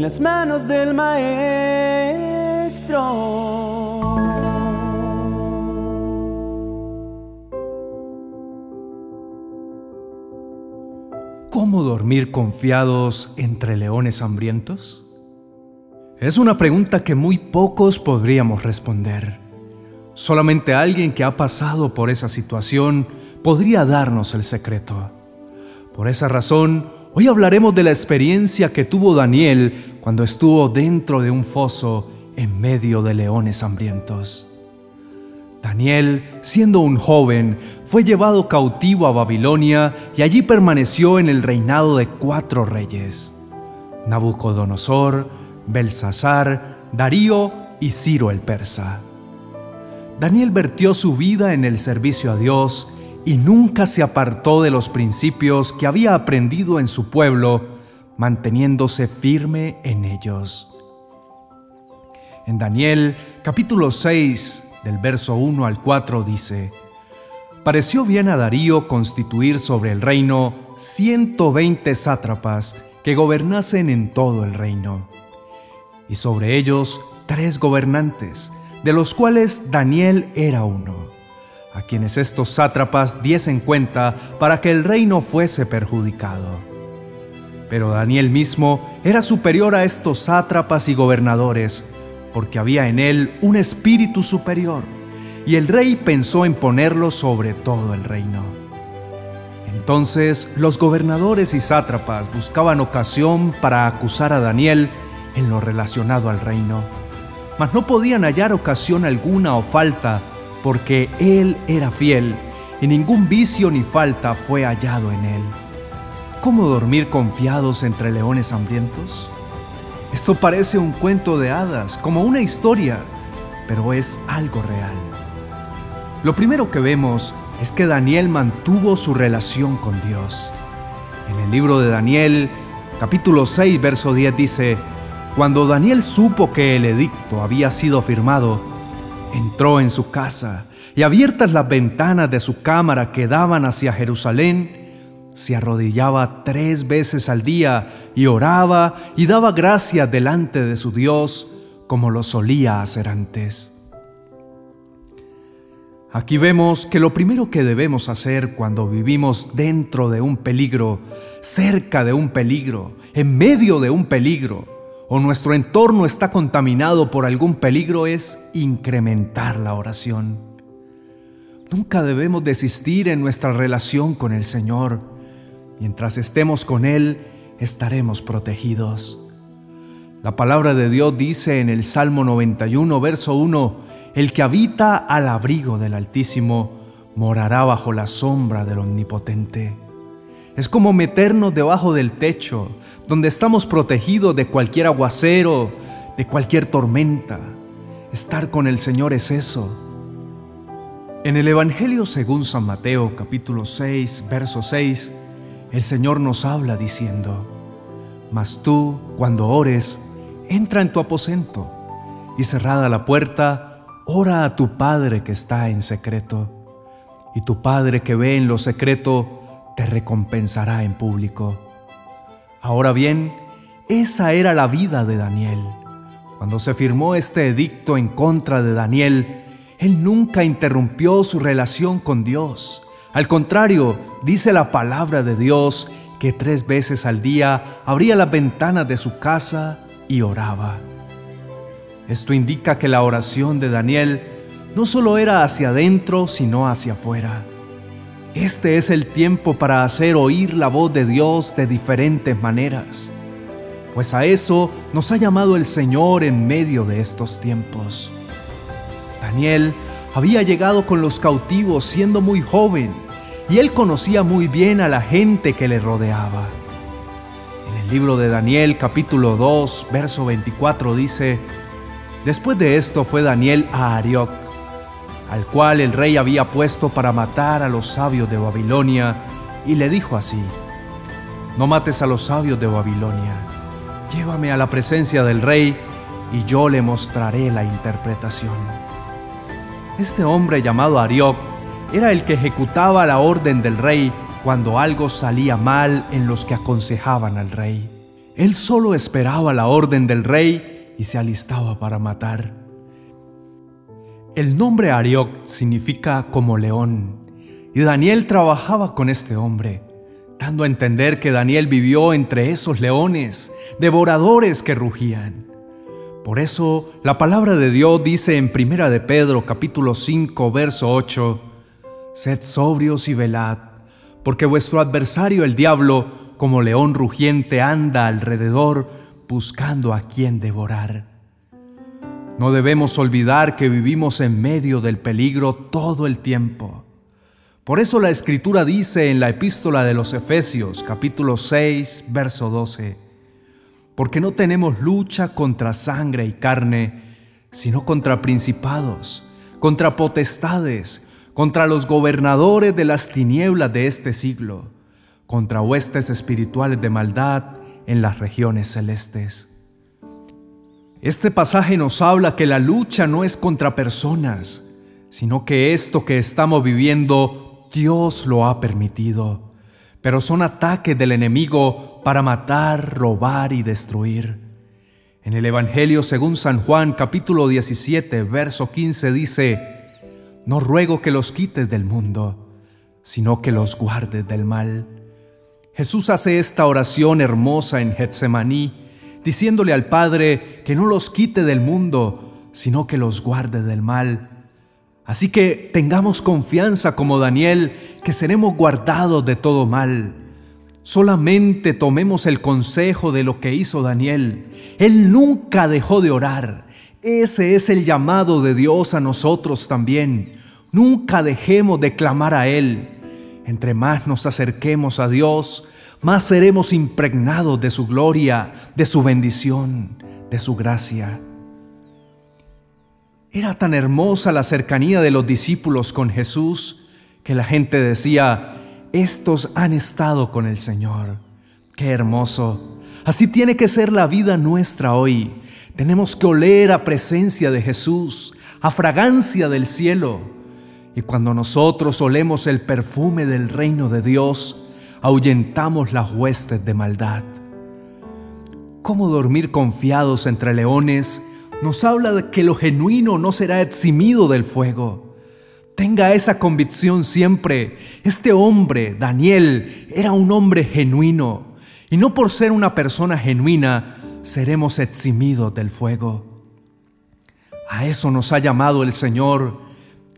las manos del Maestro. ¿Cómo dormir confiados entre leones hambrientos? Es una pregunta que muy pocos podríamos responder. Solamente alguien que ha pasado por esa situación podría darnos el secreto. Por esa razón, hoy hablaremos de la experiencia que tuvo Daniel cuando estuvo dentro de un foso en medio de leones hambrientos. Daniel, siendo un joven, fue llevado cautivo a Babilonia y allí permaneció en el reinado de cuatro reyes, Nabucodonosor, Belsasar, Darío y Ciro el persa. Daniel vertió su vida en el servicio a Dios y nunca se apartó de los principios que había aprendido en su pueblo, manteniéndose firme en ellos. En Daniel capítulo 6, del verso 1 al 4 dice, Pareció bien a Darío constituir sobre el reino 120 sátrapas que gobernasen en todo el reino, y sobre ellos tres gobernantes, de los cuales Daniel era uno, a quienes estos sátrapas diesen cuenta para que el reino fuese perjudicado. Pero Daniel mismo era superior a estos sátrapas y gobernadores, porque había en él un espíritu superior, y el rey pensó en ponerlo sobre todo el reino. Entonces los gobernadores y sátrapas buscaban ocasión para acusar a Daniel en lo relacionado al reino, mas no podían hallar ocasión alguna o falta, porque él era fiel, y ningún vicio ni falta fue hallado en él. ¿Cómo dormir confiados entre leones hambrientos? Esto parece un cuento de hadas, como una historia, pero es algo real. Lo primero que vemos es que Daniel mantuvo su relación con Dios. En el libro de Daniel, capítulo 6, verso 10 dice, Cuando Daniel supo que el edicto había sido firmado, entró en su casa y abiertas las ventanas de su cámara que daban hacia Jerusalén, se arrodillaba tres veces al día y oraba y daba gracias delante de su Dios como lo solía hacer antes. Aquí vemos que lo primero que debemos hacer cuando vivimos dentro de un peligro, cerca de un peligro, en medio de un peligro, o nuestro entorno está contaminado por algún peligro es incrementar la oración. Nunca debemos desistir en nuestra relación con el Señor Mientras estemos con Él, estaremos protegidos. La palabra de Dios dice en el Salmo 91, verso 1, El que habita al abrigo del Altísimo morará bajo la sombra del Omnipotente. Es como meternos debajo del techo, donde estamos protegidos de cualquier aguacero, de cualquier tormenta. Estar con el Señor es eso. En el Evangelio según San Mateo capítulo 6, verso 6, el Señor nos habla diciendo, Mas tú, cuando ores, entra en tu aposento y cerrada la puerta, ora a tu Padre que está en secreto, y tu Padre que ve en lo secreto te recompensará en público. Ahora bien, esa era la vida de Daniel. Cuando se firmó este edicto en contra de Daniel, él nunca interrumpió su relación con Dios al contrario, dice la palabra de Dios que tres veces al día abría las ventanas de su casa y oraba. Esto indica que la oración de Daniel no solo era hacia adentro, sino hacia afuera. Este es el tiempo para hacer oír la voz de Dios de diferentes maneras, pues a eso nos ha llamado el Señor en medio de estos tiempos. Daniel había llegado con los cautivos siendo muy joven y él conocía muy bien a la gente que le rodeaba. En el libro de Daniel capítulo 2, verso 24 dice, Después de esto fue Daniel a Arioc, al cual el rey había puesto para matar a los sabios de Babilonia, y le dijo así, No mates a los sabios de Babilonia, llévame a la presencia del rey, y yo le mostraré la interpretación. Este hombre llamado Arioc era el que ejecutaba la orden del rey cuando algo salía mal en los que aconsejaban al rey. Él solo esperaba la orden del rey y se alistaba para matar. El nombre Arioc significa como león, y Daniel trabajaba con este hombre, dando a entender que Daniel vivió entre esos leones, devoradores que rugían. Por eso la palabra de Dios dice en Primera de Pedro capítulo 5 verso 8, Sed sobrios y velad, porque vuestro adversario el diablo, como león rugiente, anda alrededor buscando a quien devorar. No debemos olvidar que vivimos en medio del peligro todo el tiempo. Por eso la Escritura dice en la epístola de los Efesios capítulo 6 verso 12, porque no tenemos lucha contra sangre y carne, sino contra principados, contra potestades, contra los gobernadores de las tinieblas de este siglo, contra huestes espirituales de maldad en las regiones celestes. Este pasaje nos habla que la lucha no es contra personas, sino que esto que estamos viviendo Dios lo ha permitido, pero son ataques del enemigo para matar, robar y destruir. En el Evangelio según San Juan capítulo 17, verso 15 dice, No ruego que los quites del mundo, sino que los guardes del mal. Jesús hace esta oración hermosa en Getsemaní, diciéndole al Padre que no los quite del mundo, sino que los guarde del mal. Así que tengamos confianza como Daniel, que seremos guardados de todo mal Solamente tomemos el consejo de lo que hizo Daniel. Él nunca dejó de orar. Ese es el llamado de Dios a nosotros también. Nunca dejemos de clamar a Él. Entre más nos acerquemos a Dios, más seremos impregnados de su gloria, de su bendición, de su gracia. Era tan hermosa la cercanía de los discípulos con Jesús que la gente decía, estos han estado con el Señor. Qué hermoso. Así tiene que ser la vida nuestra hoy. Tenemos que oler a presencia de Jesús, a fragancia del cielo. Y cuando nosotros olemos el perfume del reino de Dios, ahuyentamos las huestes de maldad. ¿Cómo dormir confiados entre leones? Nos habla de que lo genuino no será eximido del fuego. Tenga esa convicción siempre. Este hombre, Daniel, era un hombre genuino. Y no por ser una persona genuina, seremos eximidos del fuego. A eso nos ha llamado el Señor,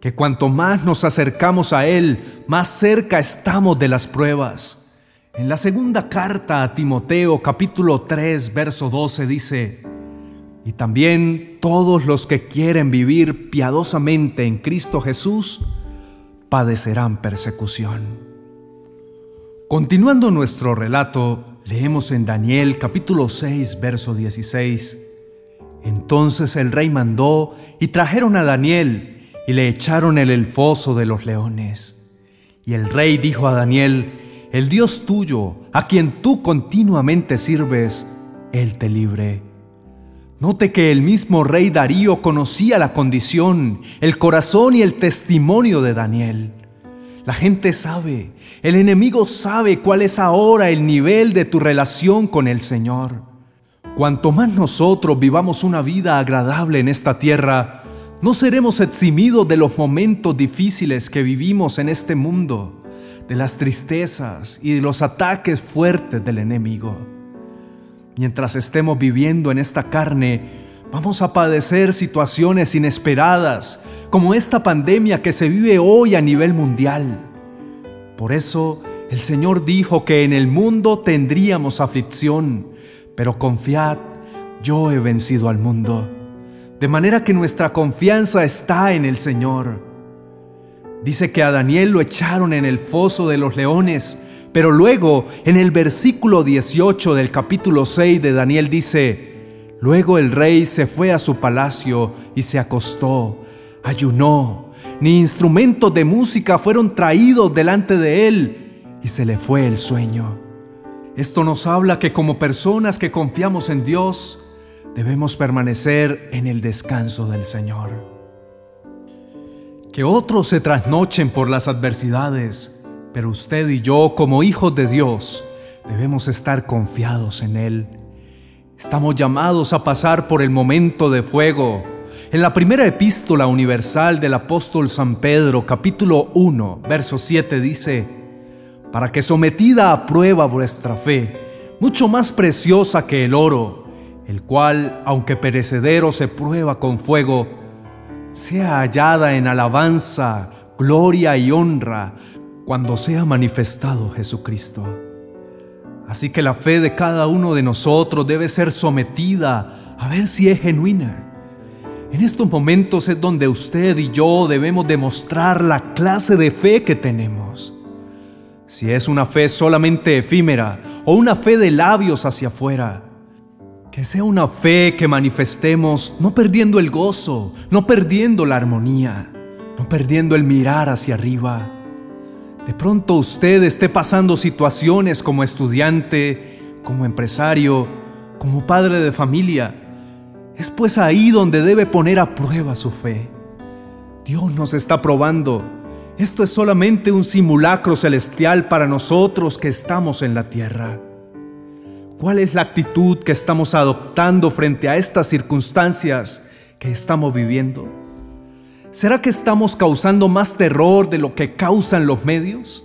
que cuanto más nos acercamos a Él, más cerca estamos de las pruebas. En la segunda carta a Timoteo capítulo 3, verso 12 dice, y también todos los que quieren vivir piadosamente en Cristo Jesús padecerán persecución. Continuando nuestro relato, leemos en Daniel capítulo 6, verso 16. Entonces el rey mandó y trajeron a Daniel y le echaron en el foso de los leones. Y el rey dijo a Daniel, el Dios tuyo, a quien tú continuamente sirves, Él te libre Note que el mismo rey Darío conocía la condición, el corazón y el testimonio de Daniel. La gente sabe, el enemigo sabe cuál es ahora el nivel de tu relación con el Señor. Cuanto más nosotros vivamos una vida agradable en esta tierra, no seremos eximidos de los momentos difíciles que vivimos en este mundo, de las tristezas y de los ataques fuertes del enemigo. Mientras estemos viviendo en esta carne, vamos a padecer situaciones inesperadas, como esta pandemia que se vive hoy a nivel mundial. Por eso el Señor dijo que en el mundo tendríamos aflicción, pero confiad, yo he vencido al mundo. De manera que nuestra confianza está en el Señor. Dice que a Daniel lo echaron en el foso de los leones, pero luego, en el versículo 18 del capítulo 6 de Daniel dice, Luego el rey se fue a su palacio y se acostó, ayunó, ni instrumentos de música fueron traídos delante de él, y se le fue el sueño. Esto nos habla que como personas que confiamos en Dios, debemos permanecer en el descanso del Señor. Que otros se trasnochen por las adversidades, pero usted y yo, como hijos de Dios, debemos estar confiados en Él. Estamos llamados a pasar por el momento de fuego. En la primera epístola universal del apóstol San Pedro, capítulo 1, verso 7 dice, para que sometida a prueba vuestra fe, mucho más preciosa que el oro, el cual, aunque perecedero se prueba con fuego, sea hallada en alabanza, gloria y honra cuando sea manifestado Jesucristo. Así que la fe de cada uno de nosotros debe ser sometida a ver si es genuina. En estos momentos es donde usted y yo debemos demostrar la clase de fe que tenemos. Si es una fe solamente efímera o una fe de labios hacia afuera, que sea una fe que manifestemos no perdiendo el gozo, no perdiendo la armonía, no perdiendo el mirar hacia arriba de pronto usted esté pasando situaciones como estudiante, como empresario, como padre de familia. Es pues ahí donde debe poner a prueba su fe. Dios nos está probando. Esto es solamente un simulacro celestial para nosotros que estamos en la tierra. ¿Cuál es la actitud que estamos adoptando frente a estas circunstancias que estamos viviendo? ¿Será que estamos causando más terror de lo que causan los medios?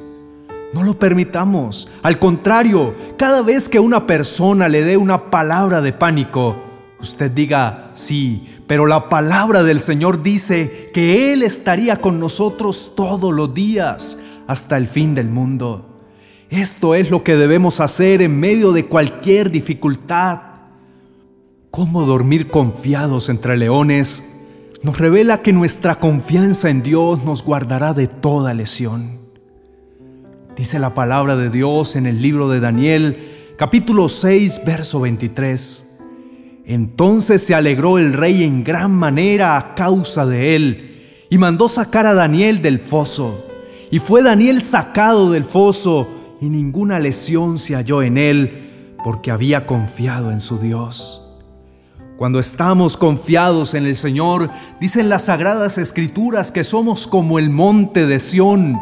No lo permitamos. Al contrario, cada vez que una persona le dé una palabra de pánico, usted diga, sí, pero la palabra del Señor dice que Él estaría con nosotros todos los días hasta el fin del mundo. Esto es lo que debemos hacer en medio de cualquier dificultad. ¿Cómo dormir confiados entre leones? nos revela que nuestra confianza en Dios nos guardará de toda lesión. Dice la palabra de Dios en el libro de Daniel, capítulo 6, verso 23. Entonces se alegró el rey en gran manera a causa de él, y mandó sacar a Daniel del foso. Y fue Daniel sacado del foso, y ninguna lesión se halló en él, porque había confiado en su Dios. Cuando estamos confiados en el Señor, dicen las sagradas escrituras que somos como el monte de Sión,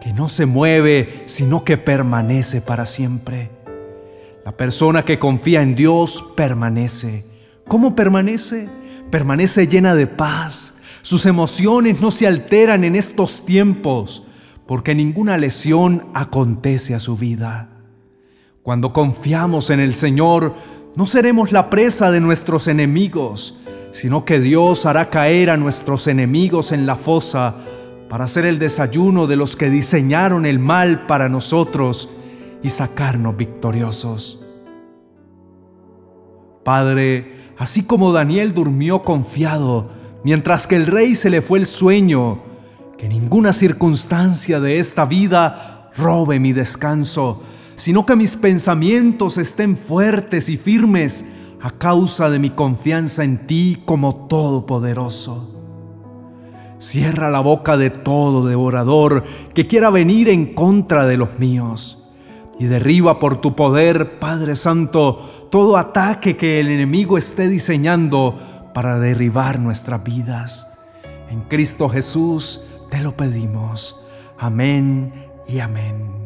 que no se mueve, sino que permanece para siempre. La persona que confía en Dios permanece. ¿Cómo permanece? Permanece llena de paz. Sus emociones no se alteran en estos tiempos, porque ninguna lesión acontece a su vida. Cuando confiamos en el Señor, no seremos la presa de nuestros enemigos, sino que Dios hará caer a nuestros enemigos en la fosa para hacer el desayuno de los que diseñaron el mal para nosotros y sacarnos victoriosos. Padre, así como Daniel durmió confiado, mientras que el rey se le fue el sueño, que ninguna circunstancia de esta vida robe mi descanso, sino que mis pensamientos estén fuertes y firmes a causa de mi confianza en ti como Todopoderoso. Cierra la boca de todo devorador que quiera venir en contra de los míos. Y derriba por tu poder, Padre Santo, todo ataque que el enemigo esté diseñando para derribar nuestras vidas. En Cristo Jesús te lo pedimos. Amén y amén.